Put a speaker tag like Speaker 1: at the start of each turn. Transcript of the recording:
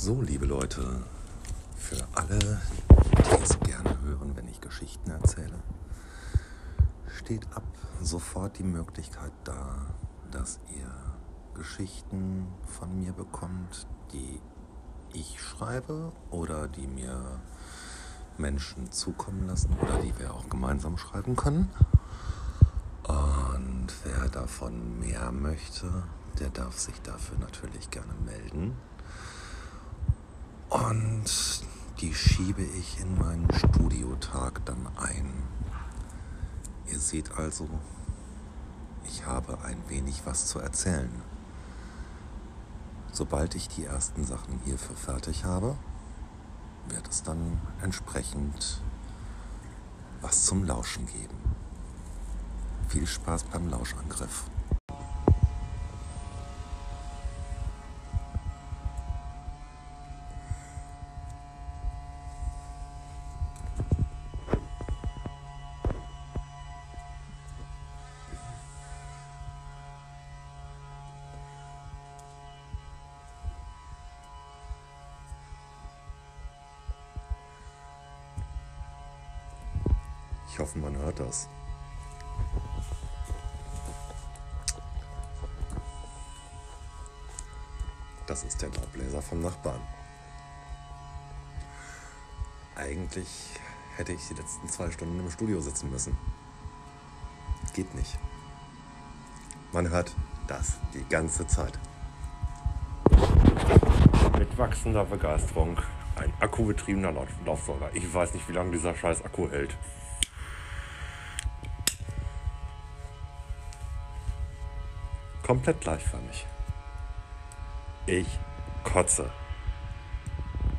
Speaker 1: So, liebe Leute, für alle, die es gerne hören, wenn ich Geschichten erzähle, steht ab sofort die Möglichkeit da, dass ihr Geschichten von mir bekommt, die ich schreibe oder die mir Menschen zukommen lassen oder die wir auch gemeinsam schreiben können. Und wer davon mehr möchte, der darf sich dafür natürlich gerne melden. Und die schiebe ich in meinen Studiotag dann ein. Ihr seht also, ich habe ein wenig was zu erzählen. Sobald ich die ersten Sachen hierfür fertig habe, wird es dann entsprechend was zum Lauschen geben. Viel Spaß beim Lauschangriff. Ich hoffe, man hört das. Das ist der Laubbläser vom Nachbarn. Eigentlich hätte ich die letzten zwei Stunden im Studio sitzen müssen. Geht nicht. Man hört das die ganze Zeit.
Speaker 2: Mit wachsender Begeisterung ein akkubetriebener Lauf Laufsauger. Ich weiß nicht, wie lange dieser scheiß Akku hält. Komplett gleichförmig. Ich kotze.